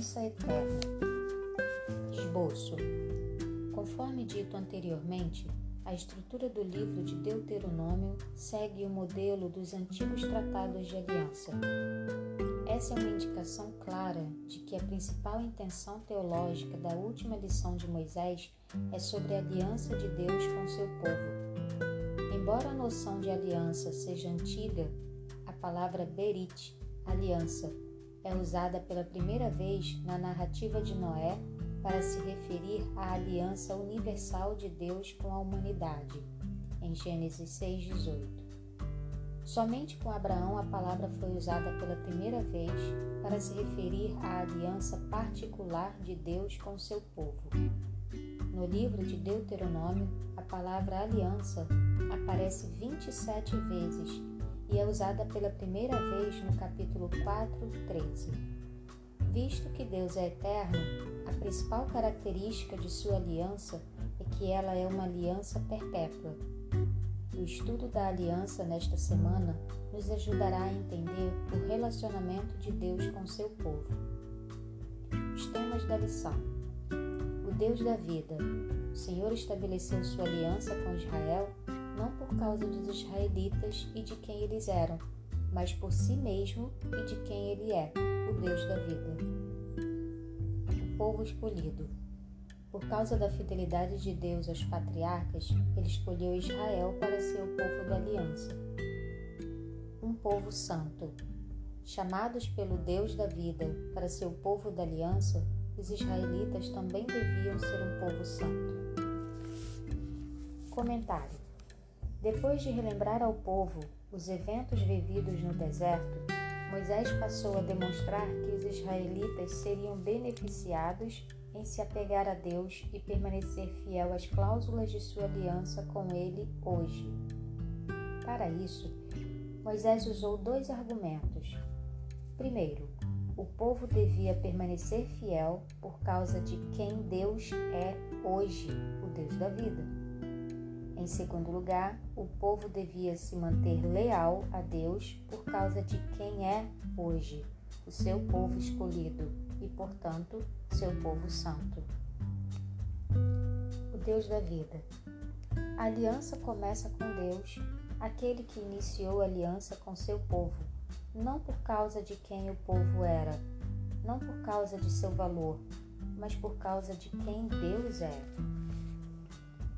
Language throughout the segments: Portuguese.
herança eterna. Esboço. Conforme dito anteriormente, a estrutura do livro de Deuteronômio segue o modelo dos antigos tratados de aliança. Essa é uma indicação clara de que a principal intenção teológica da última lição de Moisés é sobre a aliança de Deus com seu povo. Embora a noção de aliança seja antiga, a palavra berit, aliança, é usada pela primeira vez na narrativa de Noé para se referir à aliança universal de Deus com a humanidade, em Gênesis 6,18. Somente com Abraão a palavra foi usada pela primeira vez para se referir à aliança particular de Deus com seu povo. No livro de Deuteronômio, a palavra aliança aparece 27 vezes e é usada pela primeira vez no capítulo 4, 13. Visto que Deus é eterno, a principal característica de sua aliança é que ela é uma aliança perpétua. O estudo da aliança nesta semana nos ajudará a entender o relacionamento de Deus com seu povo. Os temas da lição: O Deus da vida. O Senhor estabeleceu sua aliança com Israel não por causa dos israelitas e de quem eles eram, mas por si mesmo e de quem ele é, o Deus da vida. O povo escolhido. Por causa da fidelidade de Deus aos patriarcas, ele escolheu Israel para ser o povo da aliança. Um povo santo. Chamados pelo Deus da vida para ser o povo da aliança, os israelitas também deviam ser um povo santo. Comentário: Depois de relembrar ao povo os eventos vividos no deserto, Moisés passou a demonstrar que os israelitas seriam beneficiados em se apegar a Deus e permanecer fiel às cláusulas de sua aliança com Ele hoje. Para isso, Moisés usou dois argumentos. Primeiro, o povo devia permanecer fiel por causa de quem Deus é hoje, o Deus da vida. Em segundo lugar, o povo devia se manter leal a Deus por causa de quem é hoje, o seu povo escolhido e, portanto, seu povo santo. O Deus da vida. A aliança começa com Deus, aquele que iniciou a aliança com seu povo, não por causa de quem o povo era, não por causa de seu valor, mas por causa de quem Deus é.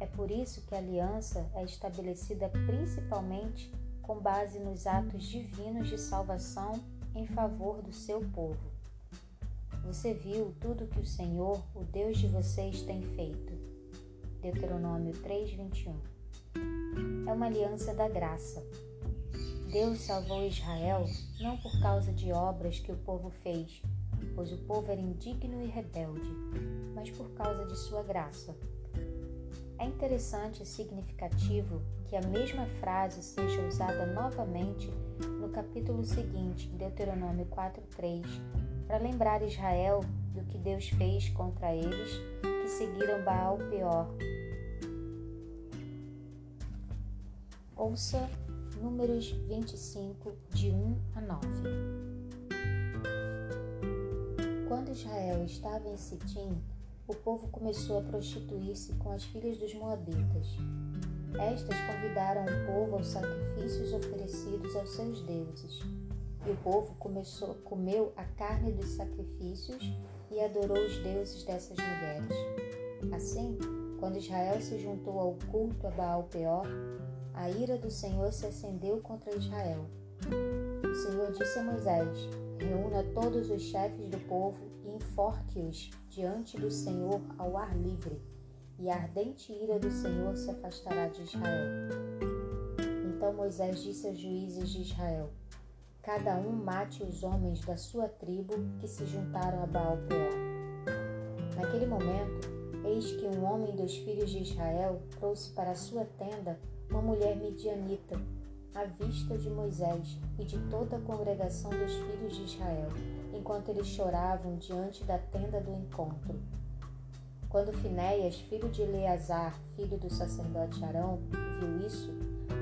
É por isso que a aliança é estabelecida principalmente com base nos atos divinos de salvação em favor do seu povo. Você viu tudo que o Senhor, o Deus de vocês, tem feito. Deuteronômio 3:21. É uma aliança da graça. Deus salvou Israel não por causa de obras que o povo fez, pois o povo era indigno e rebelde, mas por causa de sua graça é interessante e significativo que a mesma frase seja usada novamente no capítulo seguinte, Deuteronômio 4:3, para lembrar Israel do que Deus fez contra eles que seguiram Baal Peor. Ouça Números 25, de 1 a 9. Quando Israel estava em Sitim, o povo começou a prostituir-se com as filhas dos Moabitas. Estas convidaram o povo aos sacrifícios oferecidos aos seus deuses. E o povo começou, comeu a carne dos sacrifícios e adorou os deuses dessas mulheres. Assim, quando Israel se juntou ao culto a Baal Peor, a ira do Senhor se acendeu contra Israel. O Senhor disse a Moisés: Reúna todos os chefes do povo enforque-os diante do Senhor ao ar livre, e a ardente ira do Senhor se afastará de Israel. Então Moisés disse aos juízes de Israel: Cada um mate os homens da sua tribo que se juntaram a Baal Peor. Naquele momento, eis que um homem dos filhos de Israel trouxe para a sua tenda uma mulher midianita à vista de Moisés e de toda a congregação dos filhos de Israel, enquanto eles choravam diante da tenda do encontro. Quando Finéias, filho de Eleazar, filho do sacerdote Arão, viu isso,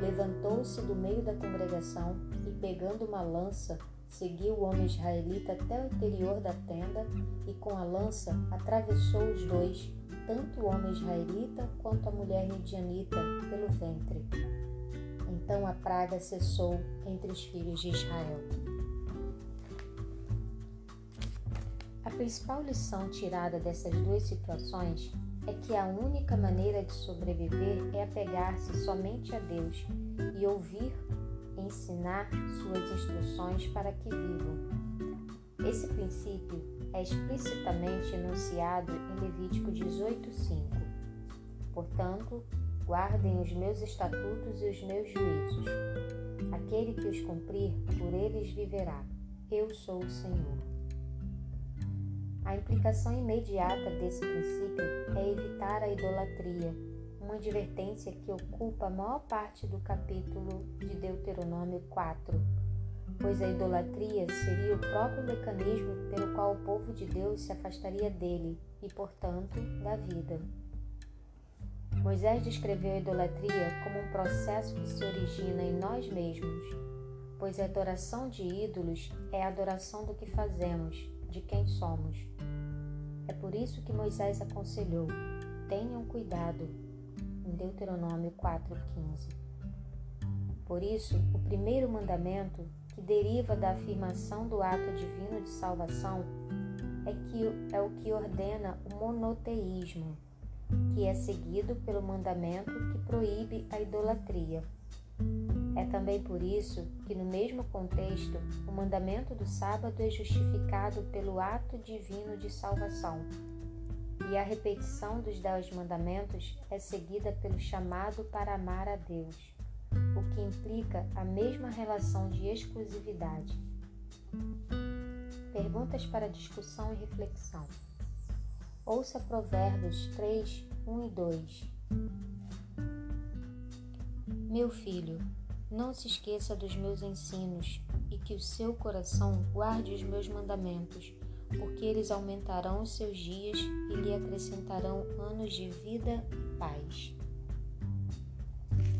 levantou-se do meio da congregação e, pegando uma lança, seguiu o homem israelita até o interior da tenda e com a lança atravessou os dois, tanto o homem israelita quanto a mulher midianita, pelo ventre. Então a praga cessou entre os filhos de Israel. Principal lição tirada dessas duas situações é que a única maneira de sobreviver é apegar-se somente a Deus e ouvir ensinar suas instruções para que vivam. Esse princípio é explicitamente enunciado em Levítico 18:5. Portanto, guardem os meus estatutos e os meus juízos. Aquele que os cumprir, por eles viverá. Eu sou o Senhor. A implicação imediata desse princípio é evitar a idolatria, uma advertência que ocupa a maior parte do capítulo de Deuteronômio 4, pois a idolatria seria o próprio mecanismo pelo qual o povo de Deus se afastaria dele e, portanto, da vida. Moisés descreveu a idolatria como um processo que se origina em nós mesmos, pois a adoração de ídolos é a adoração do que fazemos, de quem somos. É por isso que Moisés aconselhou: tenham cuidado, em Deuteronômio 4,15. Por isso, o primeiro mandamento, que deriva da afirmação do ato divino de salvação, é, que, é o que ordena o monoteísmo, que é seguido pelo mandamento que proíbe a idolatria. É também por isso que, no mesmo contexto, o mandamento do sábado é justificado pelo ato divino de salvação, e a repetição dos dez mandamentos é seguida pelo chamado para amar a Deus, o que implica a mesma relação de exclusividade. Perguntas para discussão e reflexão. Ouça Provérbios 3, 1 e 2. Meu filho, não se esqueça dos meus ensinos e que o seu coração guarde os meus mandamentos, porque eles aumentarão os seus dias e lhe acrescentarão anos de vida e paz.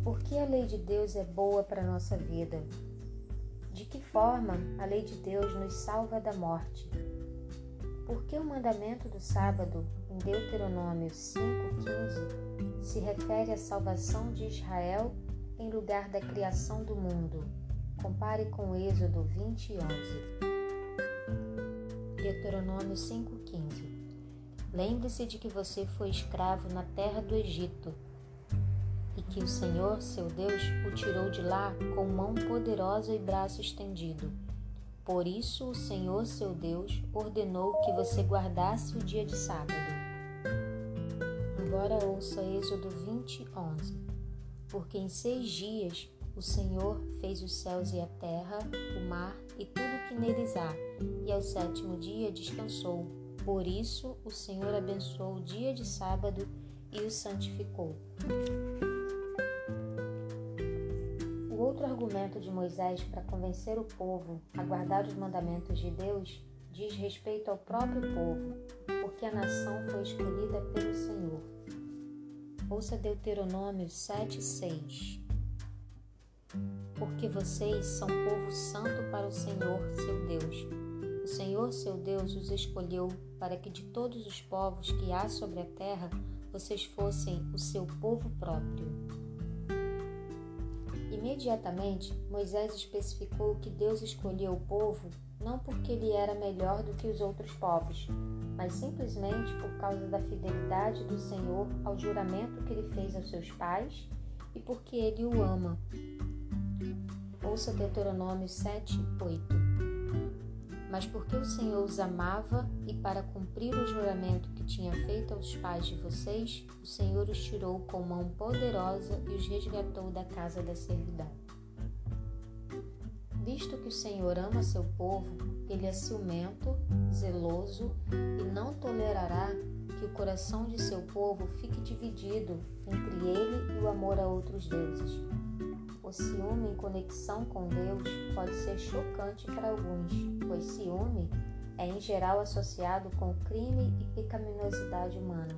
Por que a lei de Deus é boa para a nossa vida? De que forma a lei de Deus nos salva da morte? Por que o mandamento do sábado, em Deuteronômio 5,15, se refere à salvação de Israel em lugar da criação do mundo. Compare com Êxodo 20 e 11. Deuteronômio 5,15 Lembre-se de que você foi escravo na terra do Egito e que o Senhor, seu Deus, o tirou de lá com mão poderosa e braço estendido. Por isso, o Senhor, seu Deus, ordenou que você guardasse o dia de sábado. Agora ouça Êxodo 20, 11 porque em seis dias o Senhor fez os céus e a terra, o mar e tudo que neles há, e ao sétimo dia descansou. Por isso o Senhor abençoou o dia de sábado e o santificou. O outro argumento de Moisés para convencer o povo a guardar os mandamentos de Deus diz respeito ao próprio povo, porque a nação foi escolhida pelo Senhor. Ouça Deuteronômio 7, 6. Porque vocês são povo santo para o Senhor, seu Deus. O Senhor, seu Deus, os escolheu para que de todos os povos que há sobre a terra, vocês fossem o seu povo próprio. Imediatamente, Moisés especificou que Deus escolheu o povo não porque ele era melhor do que os outros povos, mas simplesmente por causa da fidelidade do Senhor ao juramento que ele fez aos seus pais e porque ele o ama. Ouça Deuteronômio 7, 8. Mas porque o Senhor os amava e para cumprir o juramento que tinha feito aos pais de vocês, o Senhor os tirou com mão poderosa e os resgatou da casa da servidão. Visto que o Senhor ama seu povo, ele é ciumento, zeloso e não tolerará que o coração de seu povo fique dividido entre ele e o amor a outros deuses. O ciúme em conexão com Deus pode ser chocante para alguns, pois ciúme é em geral associado com crime e pecaminosidade humana.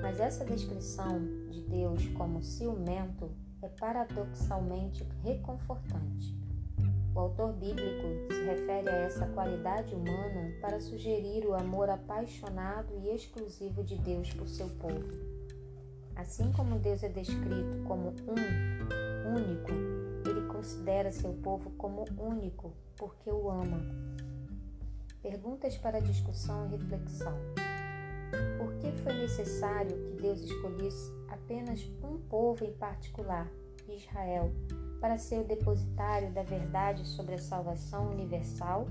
Mas essa descrição de Deus como ciumento é paradoxalmente reconfortante O autor bíblico se refere a essa qualidade humana para sugerir o amor apaixonado e exclusivo de Deus por seu povo. Assim como Deus é descrito como um, único, ele considera seu povo como único porque o ama. Perguntas para discussão e reflexão. Por que foi necessário que Deus escolhesse apenas um povo em particular, Israel, para ser o depositário da verdade sobre a salvação universal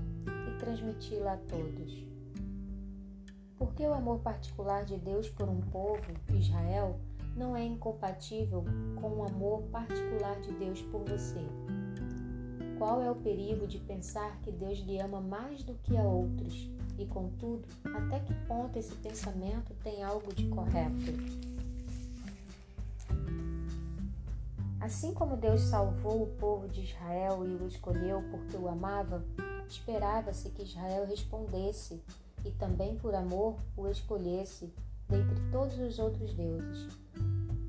e transmiti-la a todos? Por que o amor particular de Deus por um povo, Israel, não é incompatível com o amor particular de Deus por você? Qual é o perigo de pensar que Deus lhe ama mais do que a outros? E, contudo, até que ponto esse pensamento tem algo de correto? Assim como Deus salvou o povo de Israel e o escolheu porque o amava, esperava-se que Israel respondesse e também por amor o escolhesse dentre todos os outros deuses.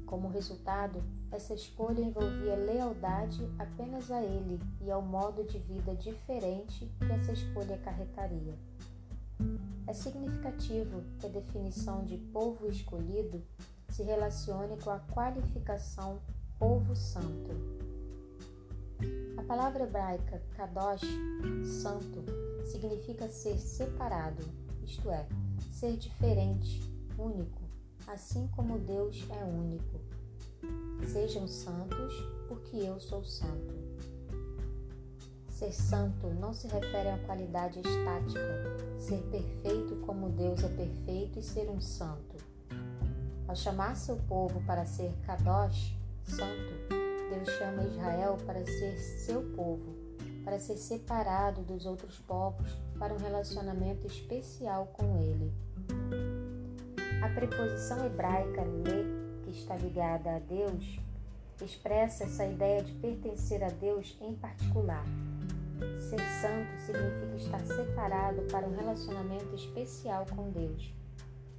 Como resultado, essa escolha envolvia lealdade apenas a ele e ao modo de vida diferente que essa escolha acarretaria. É significativo que a definição de povo escolhido se relacione com a qualificação povo santo. A palavra hebraica kadosh, santo, significa ser separado, isto é, ser diferente, único, assim como Deus é único. Sejam santos, porque eu sou santo. Ser santo não se refere a uma qualidade estática, ser perfeito como Deus é perfeito e ser um santo. Ao chamar seu povo para ser Kadosh, santo, Deus chama Israel para ser seu povo, para ser separado dos outros povos para um relacionamento especial com ele. A preposição hebraica le, que está ligada a Deus, expressa essa ideia de pertencer a Deus em particular. Ser santo significa estar separado para um relacionamento especial com Deus.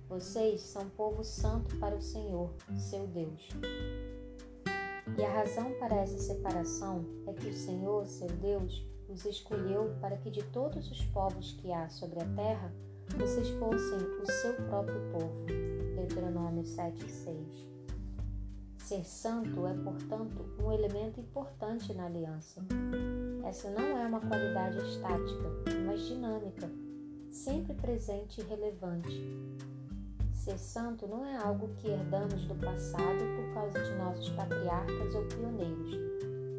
Vocês são povo santo para o Senhor, seu Deus. E a razão para essa separação é que o Senhor, seu Deus, os escolheu para que de todos os povos que há sobre a terra, vocês fossem o seu próprio povo. Deuteronômio 7,6 Ser santo é, portanto, um elemento importante na aliança. Essa não é uma qualidade estática, mas dinâmica, sempre presente e relevante. Ser santo não é algo que herdamos do passado por causa patriarcas ou pioneiros.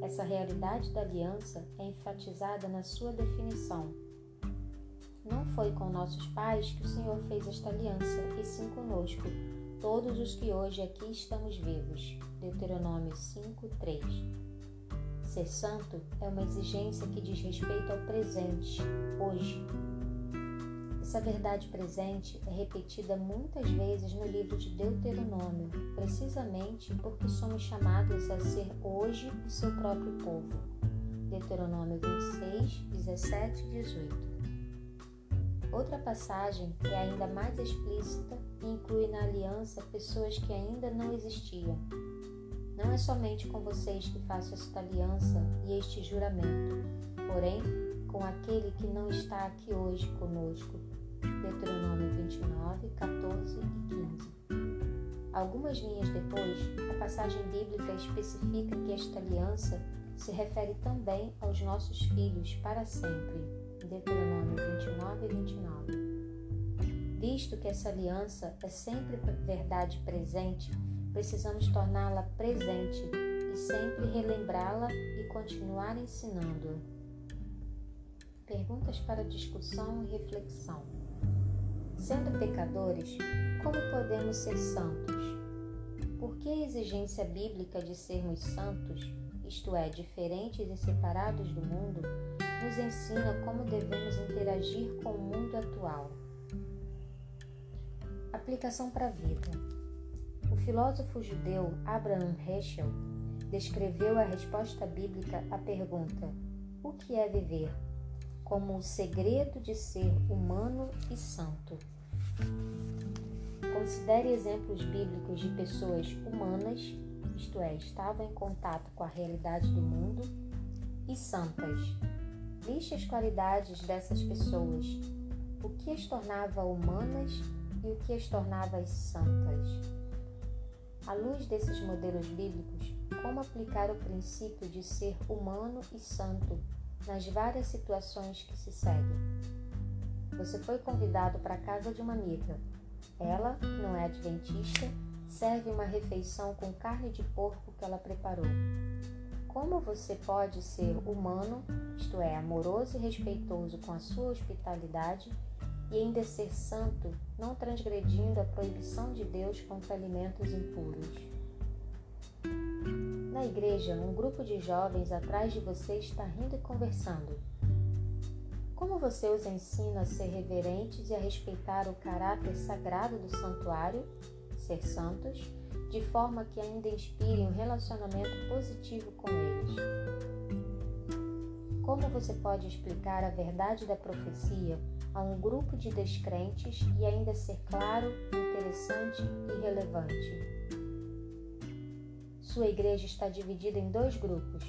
Essa realidade da aliança é enfatizada na sua definição não foi com nossos pais que o Senhor fez esta aliança, e sim conosco, todos os que hoje aqui estamos vivos. Deuteronômio 5:3. Ser santo é uma exigência que diz respeito ao presente, hoje. Essa verdade presente é repetida muitas vezes no livro de Deuteronômio, precisamente porque somos chamados a ser hoje o seu próprio povo. Deuteronômio 26, 17 e 18. Outra passagem é ainda mais explícita e inclui na aliança pessoas que ainda não existiam. Não é somente com vocês que faço esta aliança e este juramento, porém com aquele que não está aqui hoje conosco. Deuteronômio 29, 14 e 15. Algumas linhas depois, a passagem bíblica especifica que esta aliança se refere também aos nossos filhos para sempre. Deuteronômio 29 e 29. Visto que essa aliança é sempre verdade presente, precisamos torná-la presente e sempre relembrá-la e continuar ensinando. Perguntas para discussão e reflexão. Sendo pecadores, como podemos ser santos? Por que a exigência bíblica de sermos santos, isto é, diferentes e separados do mundo, nos ensina como devemos interagir com o mundo atual. Aplicação para a vida. O filósofo judeu Abraham Heschel descreveu a resposta bíblica à pergunta: O que é viver? Como o segredo de ser humano e santo. Considere exemplos bíblicos de pessoas humanas, isto é, estavam em contato com a realidade do mundo, e santas, Liste as qualidades dessas pessoas, o que as tornava humanas e o que as tornava santas. À luz desses modelos bíblicos, como aplicar o princípio de ser humano e santo nas várias situações que se seguem? Você foi convidado para a casa de uma amiga. Ela, que não é adventista, serve uma refeição com carne de porco que ela preparou. Como você pode ser humano, isto é, amoroso e respeitoso com a sua hospitalidade, e ainda ser santo, não transgredindo a proibição de Deus contra alimentos impuros? Na igreja, um grupo de jovens atrás de você está rindo e conversando. Como você os ensina a ser reverentes e a respeitar o caráter sagrado do santuário, ser santos, de forma que ainda inspirem um relacionamento positivo com eles? Como você pode explicar a verdade da profecia a um grupo de descrentes e ainda ser claro, interessante e relevante? Sua igreja está dividida em dois grupos.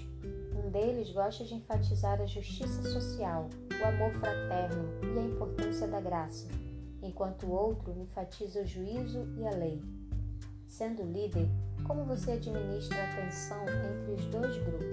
Um deles gosta de enfatizar a justiça social, o amor fraterno e a importância da graça, enquanto o outro enfatiza o juízo e a lei. Sendo líder, como você administra a tensão entre os dois grupos?